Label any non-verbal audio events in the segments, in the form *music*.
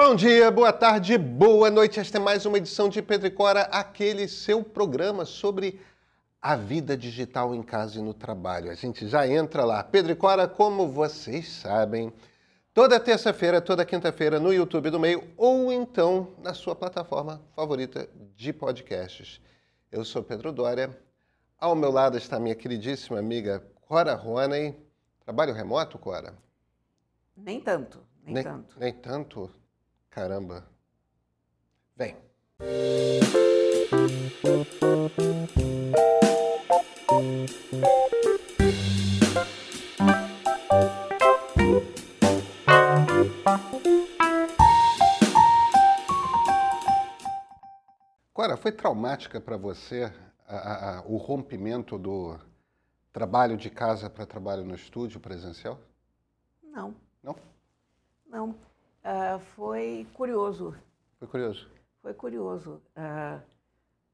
Bom dia, boa tarde, boa noite. Esta é mais uma edição de Pedro e Cora, aquele seu programa sobre a vida digital em casa e no trabalho. A gente já entra lá. Pedro e Cora, como vocês sabem, toda terça-feira, toda quinta-feira no YouTube do Meio ou então na sua plataforma favorita de podcasts. Eu sou Pedro Dória. Ao meu lado está minha queridíssima amiga Cora Roney. Trabalho remoto, Cora? Nem tanto, nem, nem tanto. Nem tanto? Caramba. Vem. Cora, foi traumática para você a, a, o rompimento do trabalho de casa para trabalho no estúdio presencial? Não. Não? Não. Uh, foi curioso. Foi curioso? Foi curioso. Uh,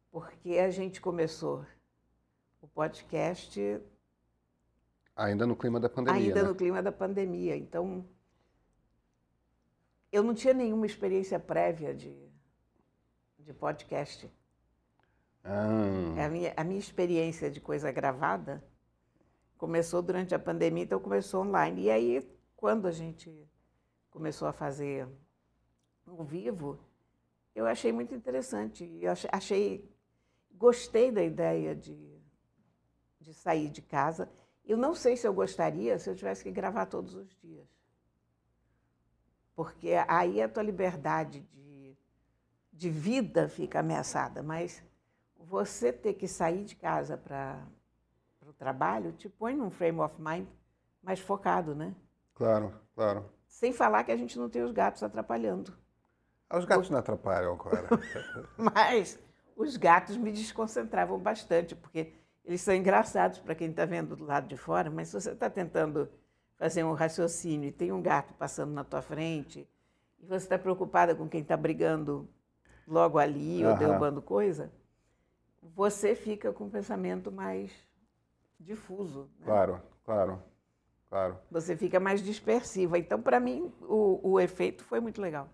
porque a gente começou o podcast. Ainda no clima da pandemia. Ainda né? no clima da pandemia. Então, eu não tinha nenhuma experiência prévia de, de podcast. Ah. A, minha, a minha experiência de coisa gravada começou durante a pandemia, então começou online. E aí, quando a gente começou a fazer ao vivo, eu achei muito interessante. Eu achei, gostei da ideia de, de sair de casa. Eu não sei se eu gostaria se eu tivesse que gravar todos os dias. Porque aí a tua liberdade de, de vida fica ameaçada, mas você ter que sair de casa para o trabalho te põe num frame of mind mais focado, né? Claro, claro. Sem falar que a gente não tem os gatos atrapalhando. Ah, os gatos não atrapalham agora. *laughs* Mas os gatos me desconcentravam bastante, porque eles são engraçados para quem está vendo do lado de fora, mas se você está tentando fazer um raciocínio e tem um gato passando na tua frente, e você está preocupada com quem está brigando logo ali ou derrubando coisa, você fica com um pensamento mais difuso. Né? Claro, claro, claro. Você fica mais dispersiva. Então, para mim, o, o efeito foi muito legal.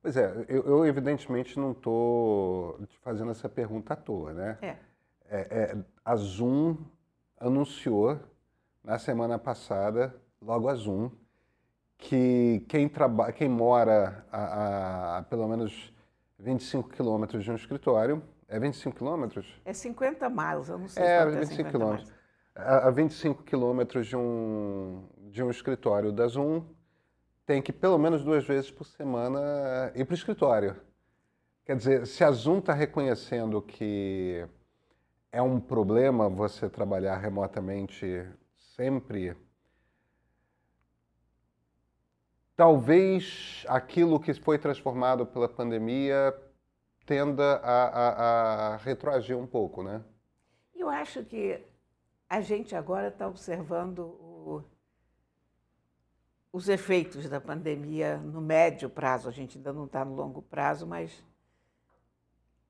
Pois é, eu, eu evidentemente não estou te fazendo essa pergunta à toa, né? É. é, é a Zoom anunciou na semana passada, logo a Zoom, que quem, traba, quem mora a, a, pelo menos 25 quilômetros de um escritório é 25 quilômetros? É 50 miles, eu não sei. É, é 25 quilômetros. A, a 25 quilômetros de um, de um escritório da Zoom, tem que pelo menos duas vezes por semana ir para o escritório. Quer dizer, se a Zoom está reconhecendo que é um problema você trabalhar remotamente sempre, talvez aquilo que foi transformado pela pandemia tenda a, a, a retroagir um pouco, né? Eu acho que a gente agora está observando o, os efeitos da pandemia no médio prazo. A gente ainda não está no longo prazo, mas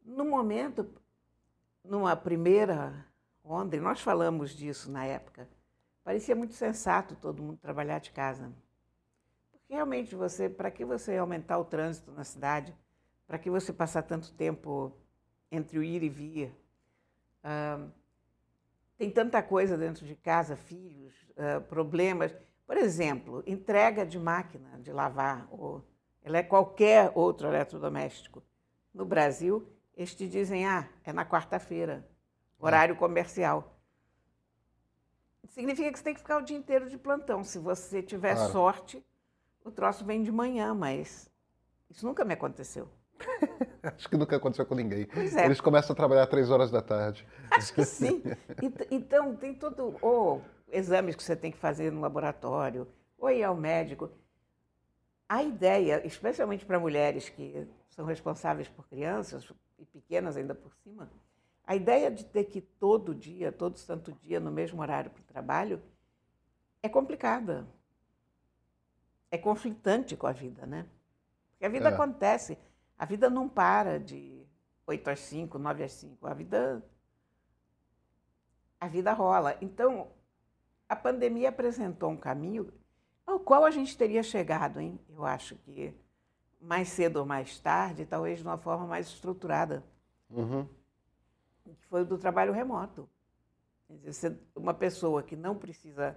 no momento, numa primeira onda, e nós falamos disso na época, parecia muito sensato todo mundo trabalhar de casa. Porque realmente você, para que você aumentar o trânsito na cidade? Para que você passar tanto tempo entre o ir e vir? Uh, tem tanta coisa dentro de casa, filhos, uh, problemas. Por exemplo, entrega de máquina de lavar ou é qualquer outro eletrodoméstico. No Brasil, eles te dizem, ah, é na quarta-feira, horário comercial. Significa que você tem que ficar o dia inteiro de plantão. Se você tiver claro. sorte, o troço vem de manhã, mas isso nunca me aconteceu. *laughs* Acho que nunca aconteceu com ninguém. É. Eles começam a trabalhar três horas da tarde. Acho que sim. *laughs* Então, tem todo. Ou exames que você tem que fazer no laboratório, ou ir ao médico. A ideia, especialmente para mulheres que são responsáveis por crianças, e pequenas ainda por cima, a ideia de ter que ir todo dia, todo santo dia, no mesmo horário para o trabalho, é complicada. É conflitante com a vida, né? Porque a vida é. acontece. A vida não para de 8 às 5, 9 às 5. A vida. A vida rola. Então, a pandemia apresentou um caminho ao qual a gente teria chegado, hein? Eu acho que mais cedo ou mais tarde, talvez de uma forma mais estruturada. Uhum. Que foi o do trabalho remoto. Quer dizer, uma pessoa que não precisa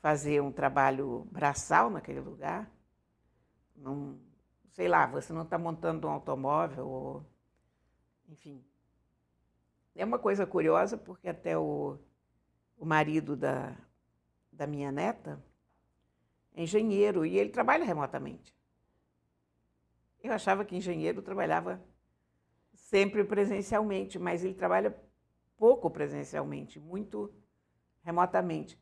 fazer um trabalho braçal naquele lugar, não, sei lá, você não está montando um automóvel, ou, enfim. É uma coisa curiosa, porque até o, o marido da, da minha neta é engenheiro e ele trabalha remotamente. Eu achava que engenheiro trabalhava sempre presencialmente, mas ele trabalha pouco presencialmente, muito remotamente.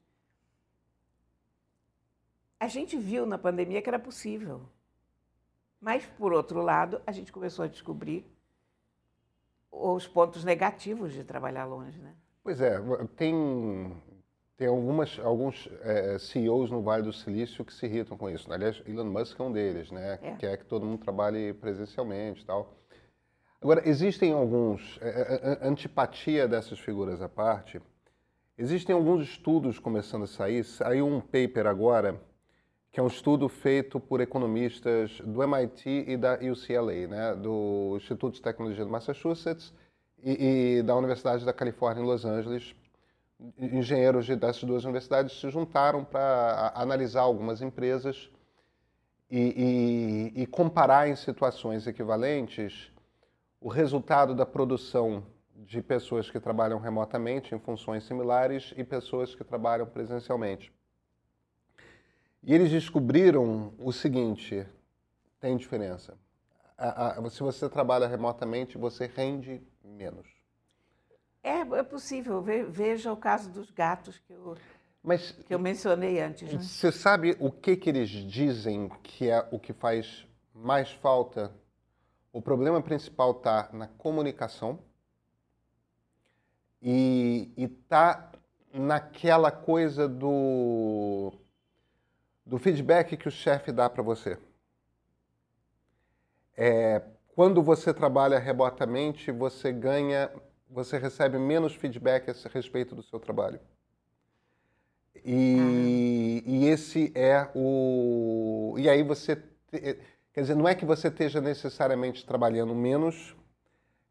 A gente viu na pandemia que era possível. Mas, por outro lado, a gente começou a descobrir os pontos negativos de trabalhar longe, né? Pois é, tem, tem algumas, alguns é, CEOs no Vale do Silício que se irritam com isso. Aliás, Elon Musk é um deles, né? É. Quer que todo mundo trabalhe presencialmente e tal. Agora, existem alguns, é, é, é, antipatia dessas figuras à parte, existem alguns estudos começando a sair. Saiu um paper agora, que é um estudo feito por economistas do MIT e da UCLA, né? do Instituto de Tecnologia do Massachusetts e, e da Universidade da Califórnia em Los Angeles. Engenheiros de, dessas duas universidades se juntaram para analisar algumas empresas e, e, e comparar em situações equivalentes o resultado da produção de pessoas que trabalham remotamente em funções similares e pessoas que trabalham presencialmente. E eles descobriram o seguinte: tem diferença. A, a, se você trabalha remotamente, você rende menos. É, é possível. Veja o caso dos gatos que eu, Mas, que eu mencionei antes. Né? Você sabe o que, que eles dizem que é o que faz mais falta o problema principal está na comunicação e está naquela coisa do, do feedback que o chefe dá para você. É, quando você trabalha remotamente, você ganha, você recebe menos feedback a respeito do seu trabalho. E, e esse é o. E aí você. Te, Quer dizer, não é que você esteja necessariamente trabalhando menos,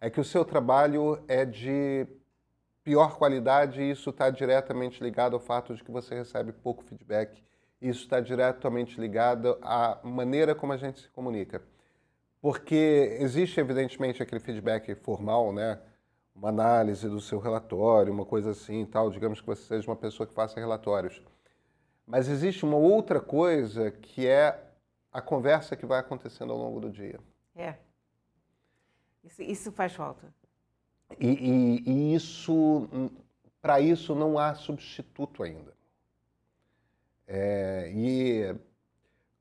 é que o seu trabalho é de pior qualidade e isso está diretamente ligado ao fato de que você recebe pouco feedback. Isso está diretamente ligado à maneira como a gente se comunica. Porque existe, evidentemente, aquele feedback formal, né? Uma análise do seu relatório, uma coisa assim e tal. Digamos que você seja uma pessoa que faça relatórios. Mas existe uma outra coisa que é a conversa que vai acontecendo ao longo do dia. É. Isso, isso faz falta. E, e, e isso, para isso não há substituto ainda. É, e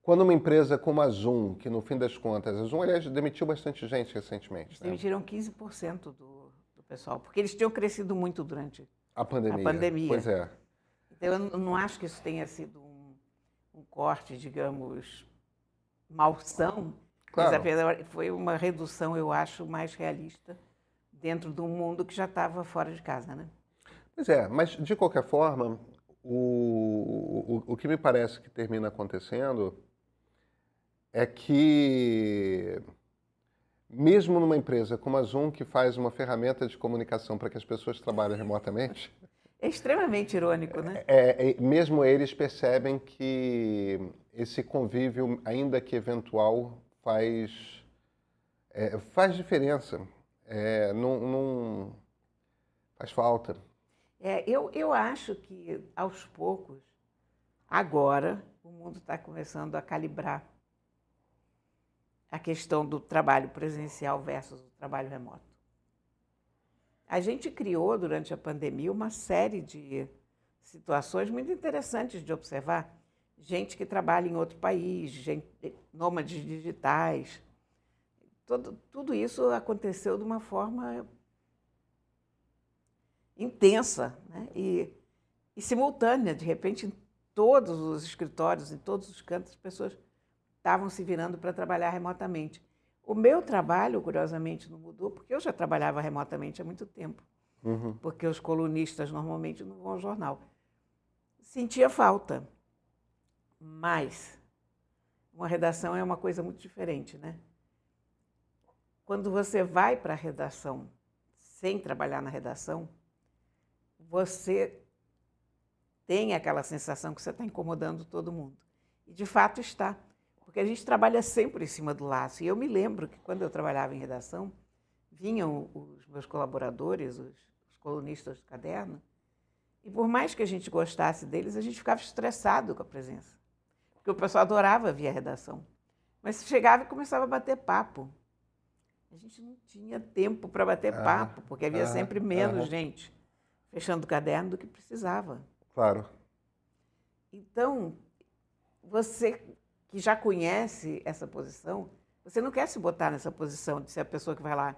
quando uma empresa como a Zoom, que no fim das contas, a Zoom, aliás, demitiu bastante gente recentemente. Né? Demitiram 15% do, do pessoal, porque eles tinham crescido muito durante a pandemia. A pandemia. Pois é. Então, eu não acho que isso tenha sido um, um corte, digamos, malsão, claro. mas foi uma redução, eu acho, mais realista dentro de um mundo que já estava fora de casa, né? Pois é, mas de qualquer forma, o, o, o que me parece que termina acontecendo é que mesmo numa empresa como a Zoom, que faz uma ferramenta de comunicação para que as pessoas trabalhem remotamente. É extremamente irônico, né? É, é, mesmo eles percebem que esse convívio, ainda que eventual, faz, é, faz diferença. É, não, não, faz falta. É, eu, eu acho que, aos poucos, agora, o mundo está começando a calibrar a questão do trabalho presencial versus o trabalho remoto. A gente criou, durante a pandemia, uma série de situações muito interessantes de observar gente que trabalha em outro país, gente, nômades digitais. Todo, tudo isso aconteceu de uma forma intensa né? e, e simultânea. De repente, em todos os escritórios, em todos os cantos, as pessoas estavam se virando para trabalhar remotamente. O meu trabalho, curiosamente, não mudou, porque eu já trabalhava remotamente há muito tempo. Uhum. Porque os colunistas normalmente não vão ao jornal. Sentia falta. Mas uma redação é uma coisa muito diferente, né? Quando você vai para a redação sem trabalhar na redação, você tem aquela sensação que você está incomodando todo mundo. E de fato está, porque a gente trabalha sempre em cima do laço. E eu me lembro que quando eu trabalhava em redação, vinham os meus colaboradores, os, os colunistas do caderno, e por mais que a gente gostasse deles, a gente ficava estressado com a presença. Porque o pessoal adorava vir à redação. Mas chegava e começava a bater papo. A gente não tinha tempo para bater ah, papo, porque havia ah, sempre menos ah, gente fechando o caderno do que precisava. Claro. Então, você que já conhece essa posição, você não quer se botar nessa posição de ser a pessoa que vai lá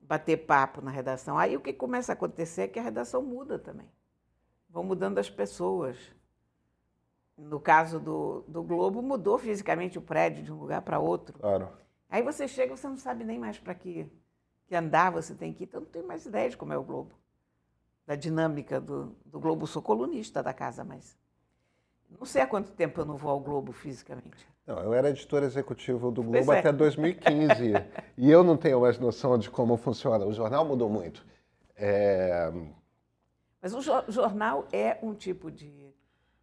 bater papo na redação. Aí o que começa a acontecer é que a redação muda também. Vão mudando as pessoas. No caso do, do Globo, mudou fisicamente o prédio de um lugar para outro. Claro. Aí você chega, você não sabe nem mais para que, que andar você tem que ir. Então não tem mais ideia de como é o Globo da dinâmica do, do Globo. Sou colunista da casa, mas não sei há quanto tempo eu não vou ao Globo fisicamente. Não, eu era editor executivo do Globo é. até 2015 *laughs* e eu não tenho mais noção de como funciona. O jornal mudou muito. É... Mas o jornal é um tipo de,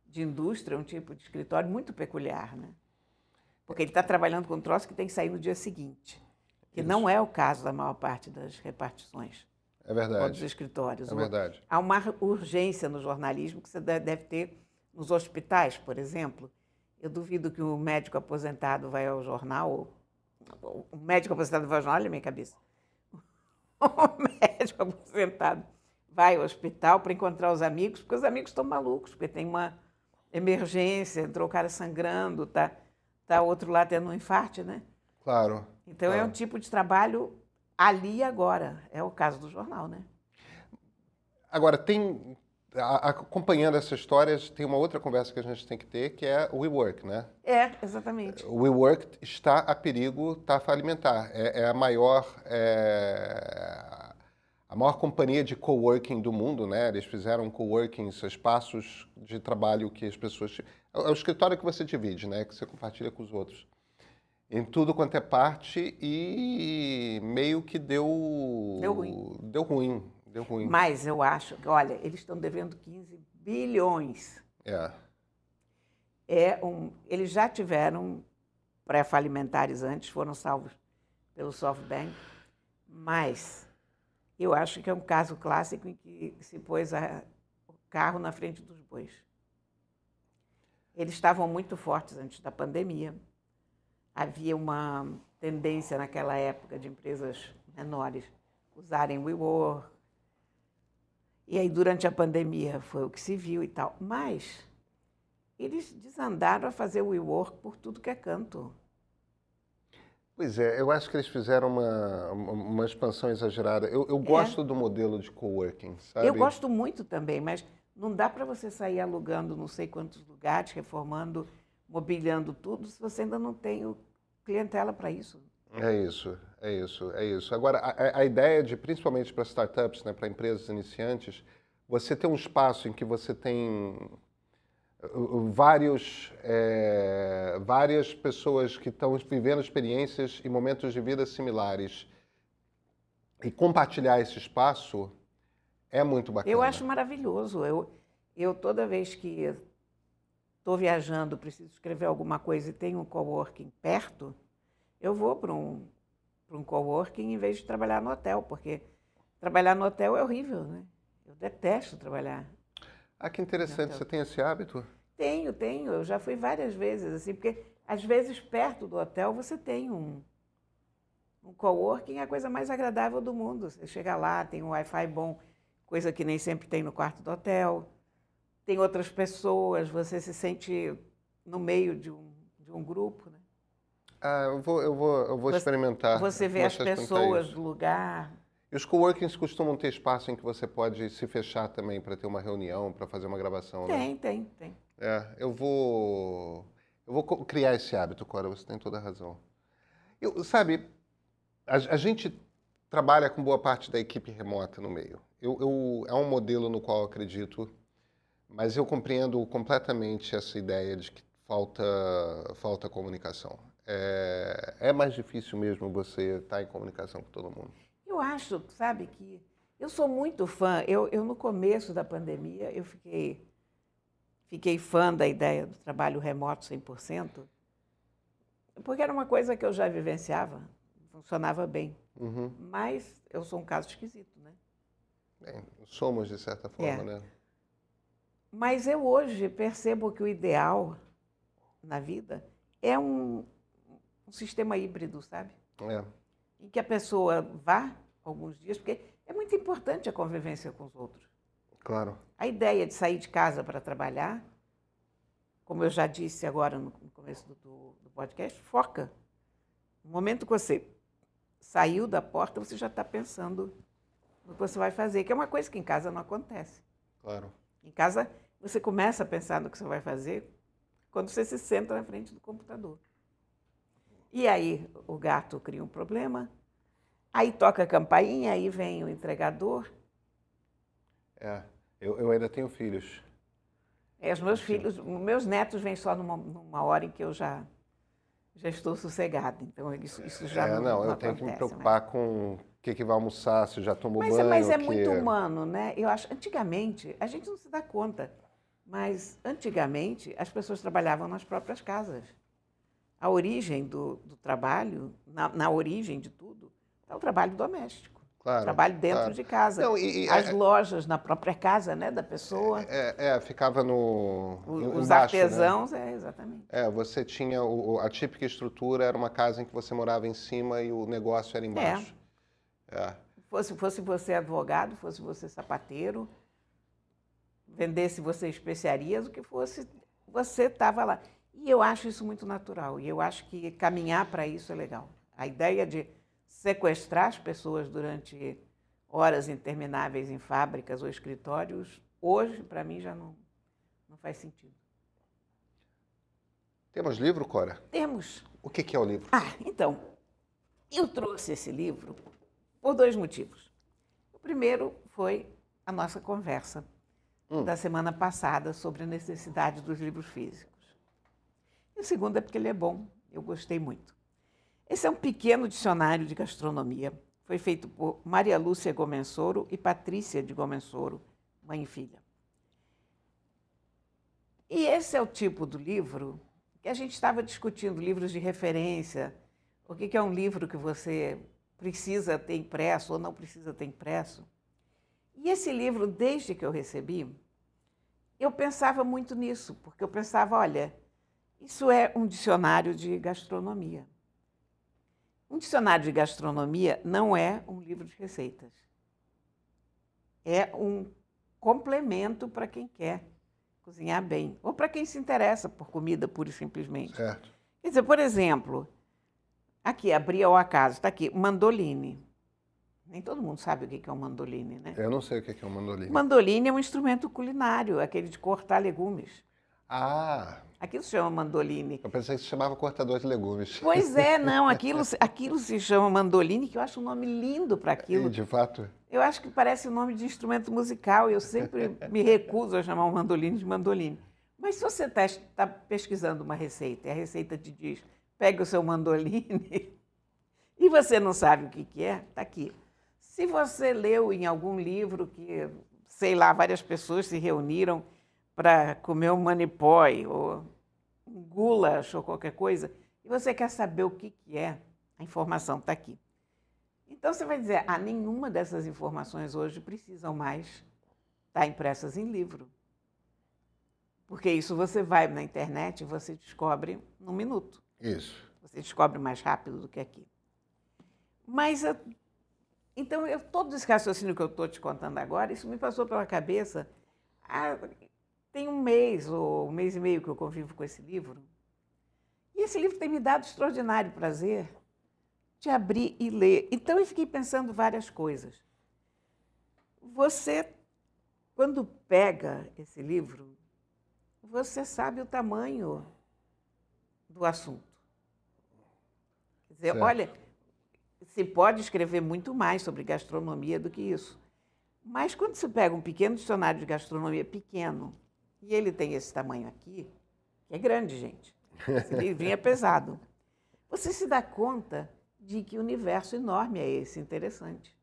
de indústria, um tipo de escritório muito peculiar, né? Porque ele está trabalhando com um troço que tem que sair no dia seguinte, que Isso. não é o caso da maior parte das repartições. É verdade. dos escritórios. É verdade. Há uma urgência no jornalismo que você deve ter nos hospitais, por exemplo. Eu duvido que o médico aposentado vai ao jornal. O médico aposentado vai ao jornal, olha a minha cabeça. *laughs* O médico aposentado vai ao hospital para encontrar os amigos, porque os amigos estão malucos, porque tem uma emergência, entrou o cara sangrando, tá, tá outro lá tendo um infarte, né? Claro. Então claro. é um tipo de trabalho ali e agora. É o caso do jornal, né? Agora, tem. acompanhando essas histórias, tem uma outra conversa que a gente tem que ter, que é o WeWork, né? É, exatamente. O WeWork está a perigo, está a falimentar. É, é a maior. É, a maior companhia de coworking do mundo, né? Eles fizeram coworking, espaços de trabalho que as pessoas. É o escritório que você divide, né? Que você compartilha com os outros em tudo quanto é parte e meio que deu deu ruim. Deu ruim, deu ruim. Mas eu acho que, olha, eles estão devendo 15 bilhões. É. É um, eles já tiveram pré-falimentares antes, foram salvos pelo SoftBank, mas eu acho que é um caso clássico em que se pôs a, o carro na frente dos bois. Eles estavam muito fortes antes da pandemia havia uma tendência naquela época de empresas menores usarem WeWork. E aí, durante a pandemia, foi o que se viu e tal. Mas eles desandaram a fazer o WeWork por tudo que é canto. Pois é, eu acho que eles fizeram uma, uma expansão exagerada. Eu, eu gosto é. do modelo de coworking, sabe? Eu gosto muito também, mas não dá para você sair alugando não sei quantos lugares, reformando mobiliando tudo se você ainda não tem o clientela para isso. É isso, é isso, é isso. Agora, a, a ideia de, principalmente para startups, né, para empresas iniciantes, você ter um espaço em que você tem uh, uh, vários, é, várias pessoas que estão vivendo experiências e momentos de vida similares e compartilhar esse espaço é muito bacana. Eu acho maravilhoso. Eu, eu toda vez que estou viajando, preciso escrever alguma coisa e tenho um coworking perto, eu vou para um, um coworking em vez de trabalhar no hotel, porque trabalhar no hotel é horrível, né? Eu detesto trabalhar. Ah, que interessante. Você tem esse hábito? Tenho, tenho. Eu já fui várias vezes, assim, porque às vezes perto do hotel você tem um, um coworking, é a coisa mais agradável do mundo. Você chega lá, tem um Wi-Fi bom, coisa que nem sempre tem no quarto do hotel tem outras pessoas, você se sente no meio de um, de um grupo. Né? Ah, eu vou, eu vou, eu vou você, experimentar. Você vê as pessoas do lugar. E os coworkings costumam ter espaço em que você pode se fechar também para ter uma reunião, para fazer uma gravação, tem, né? Tem, tem, É, eu vou, eu vou criar esse hábito, Cora, você tem toda a razão. Eu, sabe, a, a gente trabalha com boa parte da equipe remota no meio. Eu, eu, é um modelo no qual eu acredito mas eu compreendo completamente essa ideia de que falta, falta comunicação. É, é mais difícil mesmo você estar em comunicação com todo mundo. Eu acho, sabe, que eu sou muito fã. Eu, eu no começo da pandemia, eu fiquei, fiquei fã da ideia do trabalho remoto 100%, porque era uma coisa que eu já vivenciava, funcionava bem. Uhum. Mas eu sou um caso esquisito, né? Bem, somos de certa forma, É. né? Mas eu hoje percebo que o ideal na vida é um, um sistema híbrido, sabe? É, Em que a pessoa vá alguns dias, porque é muito importante a convivência com os outros. claro. A ideia de sair de casa para trabalhar, como eu já disse agora no começo do, do podcast, foca. No momento que você saiu da porta, você já está pensando no que você vai fazer, que é uma coisa que em casa não acontece. Claro. Em casa, você começa a pensar no que você vai fazer quando você se senta na frente do computador. E aí o gato cria um problema, aí toca a campainha, aí vem o entregador. É. Eu, eu ainda tenho filhos. É, os meus filhos, os meus netos vêm só numa, numa hora em que eu já, já estou sossegada. Então, isso, isso já é, não, não, não eu tenho que me preocupar com o que, que vai almoçar, se já tomou Mas, é- banho. mas é que- muito humano, né? Eu acho, antigamente, a gente não se dá conta, mas antigamente as pessoas trabalhavam nas próprias casas. A origem do, do trabalho, na, na origem de tudo, é o trabalho doméstico. Claro, trabalho dentro claro. de casa. Não, e- e- As é- lojas na própria casa, né, da pessoa. É, é, ficava no. O- os né? artesãos, é, exatamente. É, você tinha. o- o- a típica estrutura era uma casa em que você morava em cima e o negócio era embaixo. É. Fosse, fosse você advogado, fosse você sapateiro, vendesse você especiarias, o que fosse, você estava lá. E eu acho isso muito natural. E eu acho que caminhar para isso é legal. A ideia de sequestrar as pessoas durante horas intermináveis em fábricas ou escritórios, hoje, para mim, já não, não faz sentido. Temos livro, Cora? Temos O que, que é o livro? Ah, então, eu trouxe esse livro por dois motivos. O primeiro foi a nossa conversa Hum. da semana passada sobre a necessidade dos livros físicos. E o segundo é porque ele é bom, eu gostei muito. Esse é um pequeno dicionário de gastronomia. Foi feito por Maria Lúcia Gomensoro e Patrícia de Gomensoro, mãe e filha. E esse é o tipo do livro que a gente estava discutindo, livros de referência. O que é um livro que você precisa ter impresso ou não precisa ter impresso? E esse livro, desde que eu recebi, eu pensava muito nisso, porque eu pensava, olha, isso é um dicionário de gastronomia. Um dicionário de gastronomia não é um livro de receitas. É um complemento para quem quer cozinhar bem, ou para quem se interessa por comida pura e simplesmente. Certo. Quer dizer, por exemplo, aqui, abri ao acaso, está aqui, mandoline. Nem todo mundo sabe o que é um mandoline, né? Eu não sei o que, é um mandolim. Mandoline é um instrumento culinário, aquele de cortar legumes. Ah, Aquilo se chama mandoline. eu pensei que se chamava cortador de legumes. Pois é, *laughs* não, aquilo, aquilo se chama mandoline, que eu acho um nome lindo para E, aquilo. de fato, Eu acho que parece o nome de instrumento musical. Eu sempre *laughs* me recuso a chamar um mandoline de mandoline. Mas se você está pesquisando uma receita e a receita te diz, pegue o seu mandoline, *laughs* e você não sabe o que, que é, está aqui. Se você leu em algum livro que, sei lá, várias pessoas se reuniram para comer um manipói ou um goulash ou qualquer coisa, e você quer saber o que, que é, a informação está aqui. Então você vai dizer, ah, nenhuma dessas informações hoje precisam mais estar impressas em livro. Porque isso você vai na internet e você descobre num minuto. isso. Você descobre mais rápido do que aqui. Mas, então, eu, todo esse raciocínio que eu estou te contando agora, isso me passou pela cabeça. há- tem um mês ou um mês e meio que eu convivo com esse livro. E esse livro tem me dado extraordinário prazer de abrir e ler. Então, eu fiquei pensando várias coisas. Você, quando pega esse livro, você sabe o tamanho do assunto. Quer dizer, Certo. olha, se pode escrever muito mais sobre gastronomia do que isso. Mas quando você pega um pequeno dicionário de gastronomia pequeno, e ele tem esse tamanho aqui, que é grande, gente. Esse *laughs* livrinho é pesado. Você se dá conta de que universo enorme é esse, interessante.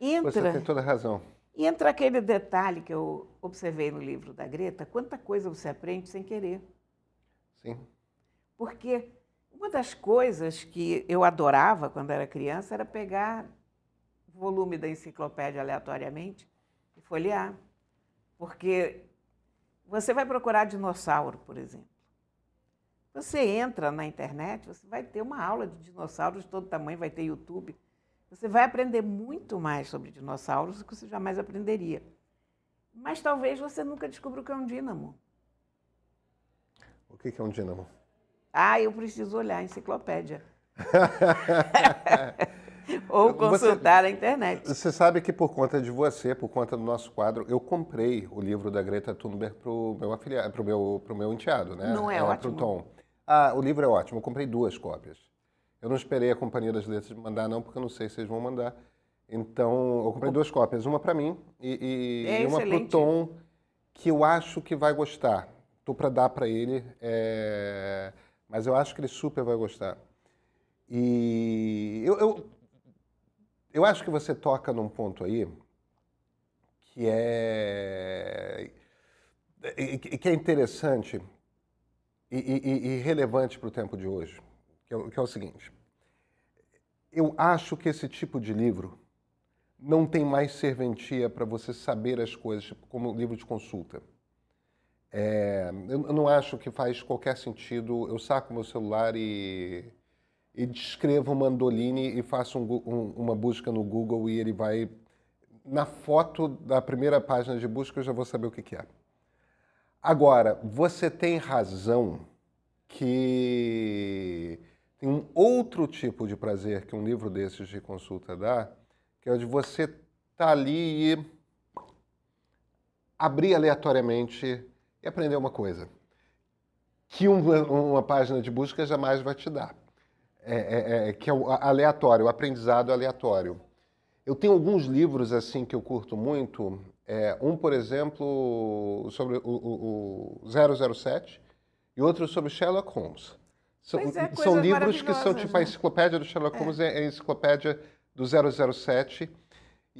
Entra, Você tem toda a razão. E entra aquele detalhe que eu observei no livro da Greta, quanta coisa você aprende sem querer. Sim. Porque uma das coisas que eu adorava quando era criança era pegar volume da enciclopédia aleatoriamente e folhear. Porque você vai procurar dinossauro, por exemplo. Você entra na internet, você vai ter uma aula de dinossauros de todo tamanho, vai ter YouTube. Você vai aprender muito mais sobre dinossauros do que você jamais aprenderia. Mas talvez você nunca descubra o que é um dínamo. O que é um dínamo? Ah, eu preciso olhar a enciclopédia. *laughs* Ou consultar você, a internet. Você sabe que por conta de você, por conta do nosso quadro, eu comprei o livro da Greta Thunberg para o meu afiliado, para o meu, pro meu enteado, né? Não é, é ótimo. Pro Tom. Ah, o livro é ótimo. Eu comprei duas cópias. Eu não esperei a Companhia das Letras mandar, não, porque eu não sei se eles vão mandar. Então, eu comprei duas cópias, uma para mim e, e, é e uma para o Tom, que eu acho que vai gostar. Estou para dar para ele, é... mas eu acho que ele super vai gostar. E eu, eu, eu acho que você toca num ponto aí que é, que é interessante e, e, e relevante para o tempo de hoje, que é, que é o seguinte. Eu acho que esse tipo de livro não tem mais serventia para você saber as coisas, tipo, como livro de consulta. É, eu não acho que faz qualquer sentido eu saco meu celular e, e descrevo Mandolini e faço um, um, uma busca no Google e ele vai. Na foto da primeira página de busca eu já vou saber o que, que é. Agora, você tem razão que tem um outro tipo de prazer que um livro desses de consulta dá, que é o de você estar tá ali e abrir aleatoriamente e aprender uma coisa que uma, uma página de busca jamais vai te dar, é, é, é, que é o aleatório, o aprendizado aleatório. Eu tenho alguns livros assim que eu curto muito, é, um, por exemplo, sobre o, o, o 007 e outro sobre Sherlock Holmes. São, é, são livros que são tipo né? a enciclopédia do Sherlock Holmes é. é a enciclopédia do 007.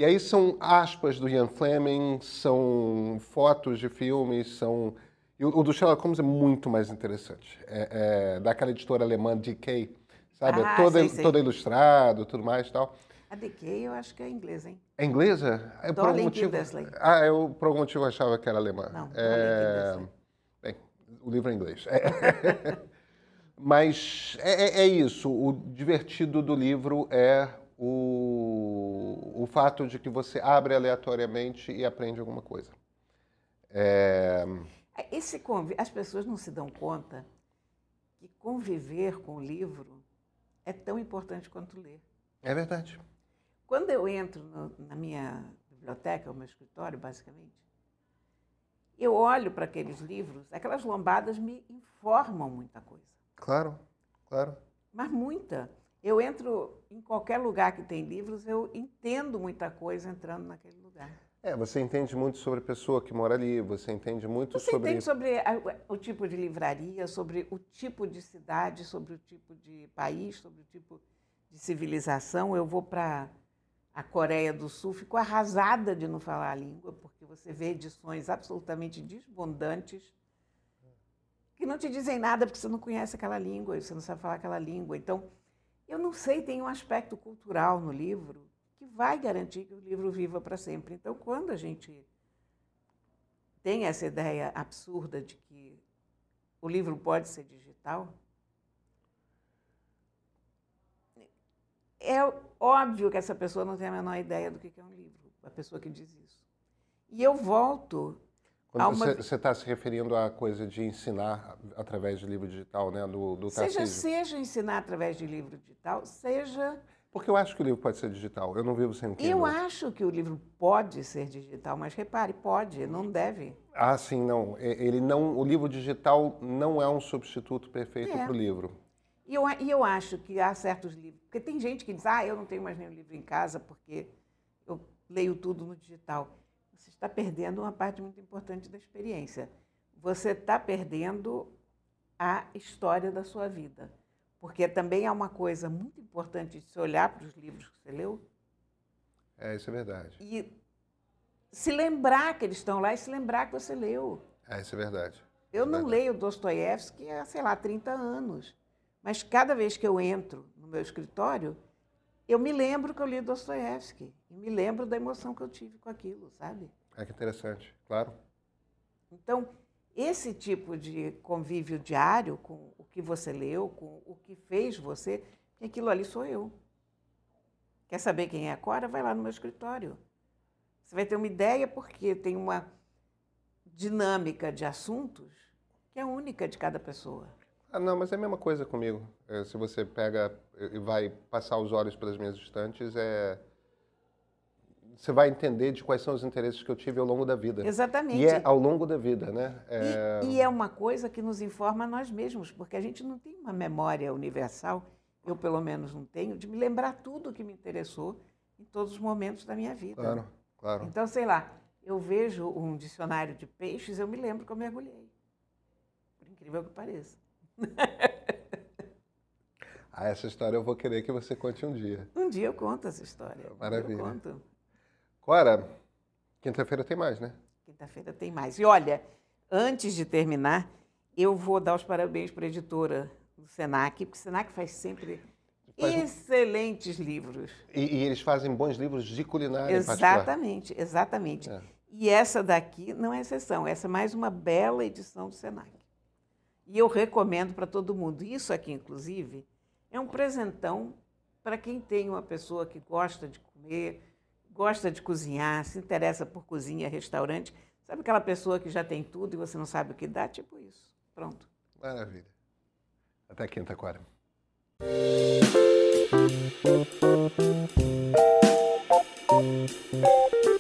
E aí são aspas do Ian Fleming, são fotos de filmes, são... E o, do Sherlock Holmes é muito mais interessante. É, é daquela editora alemã DK, sabe? Ah, toda, sei, sei. toda ilustrado, tudo mais e tal. A DK eu acho que é inglesa, hein? É inglesa? É por algum motivo. Ah, eu por algum motivo achava que era alemã. Não, é... Bem, o livro é inglês. É. *laughs* Mas é, é, é, isso. O divertido do livro é o, o fato de que você abre aleatoriamente e aprende alguma coisa. É... Esse. As pessoas não se dão conta que conviver com o livro é tão importante quanto ler. É verdade. Quando eu entro no, na minha biblioteca, o meu escritório, basicamente, eu olho para aqueles livros, aquelas lombadas me informam muita coisa. Claro, claro. Mas muita. Eu entro em qualquer lugar que tem livros, eu entendo muita coisa entrando naquele lugar. É, você entende muito sobre a pessoa que mora ali, você entende muito você sobre... Você entende sobre a, o tipo de livraria, sobre o tipo de cidade, sobre o tipo de país, sobre o tipo de civilização. Eu vou para a Coreia do Sul, fico arrasada de não falar a língua, porque você vê edições absolutamente desbondantes que não te dizem nada porque você não conhece aquela língua, você não sabe falar aquela língua. Então, eu não sei, tem um aspecto cultural no livro que vai garantir que o livro viva para sempre. Então, quando a gente tem essa ideia absurda de que o livro pode ser digital, é óbvio que essa pessoa não tem a menor ideia do que é um livro, a pessoa que diz isso. E eu volto. Quando uma... você está se referindo à coisa de ensinar através de livro digital, né? Do, do seja, seja ensinar através de livro digital, seja. Porque eu acho que o livro pode ser digital. Eu não vivo sem Kindle. Eu acho que o livro pode ser digital, mas repare, pode, não deve. Ah, sim, não. Ele não. O livro digital não é um substituto perfeito é. para o livro. E eu, e eu acho que há certos livros, porque tem gente que diz, ah, eu não tenho mais nenhum livro em casa porque eu leio tudo no digital. Você está perdendo uma parte muito importante da experiência. você está perdendo a história da sua vida. Porque também é uma coisa muito importante de se olhar para os livros que você leu. É, isso é verdade. E se lembrar que eles estão lá e se lembrar que você leu. É, isso é verdade. Eu é não leio Dostoiévski há, sei lá, 30 anos. Mas cada vez que eu entro no meu escritório, eu me lembro que eu li Dostoiévski. E me lembro da emoção que eu tive com aquilo, sabe? É que interessante, claro. Então, esse tipo de convívio diário com o que você leu, com o que fez você, aquilo ali sou eu. Quer saber quem é a Cora? Vai lá no meu escritório. Você vai ter uma ideia porque tem uma dinâmica de assuntos que é única de cada pessoa. Ah, não, mas é a mesma coisa comigo. É, se você pega e vai passar os olhos pelas minhas estantes, é... você vai entender de quais são os interesses que eu tive ao longo da vida. Exatamente. E é ao longo da vida, né? É... E, e é uma coisa que nos informa a nós mesmos, porque a gente não tem uma memória universal, eu pelo menos não tenho, de me lembrar tudo o que me interessou em todos os momentos da minha vida. Claro, claro. Então, sei lá, eu vejo um dicionário de peixes, eu me lembro que eu mergulhei. Por incrível que pareça. *laughs* ah, essa história eu vou querer que você conte um dia. Um dia eu conto essa história. Maravilha. Eu conto. Cora, quinta-feira tem mais, né? Quinta-feira tem mais. E olha, antes de terminar, eu vou dar os parabéns para a editora do Senac, porque o Senac faz sempre faz... excelentes livros. E, e, eles fazem bons livros de culinária Exatamente, exatamente. É. E essa daqui não é exceção, essa é mais uma bela edição do Senac. E eu recomendo para todo mundo. Isso aqui, inclusive, é um presentão para quem tem uma pessoa que gosta de comer, gosta de cozinhar, se interessa por cozinha, restaurante. Sabe aquela pessoa que já tem tudo e você não sabe o que dá? Tipo isso. Pronto. Maravilha. Até quinta, Cora. Música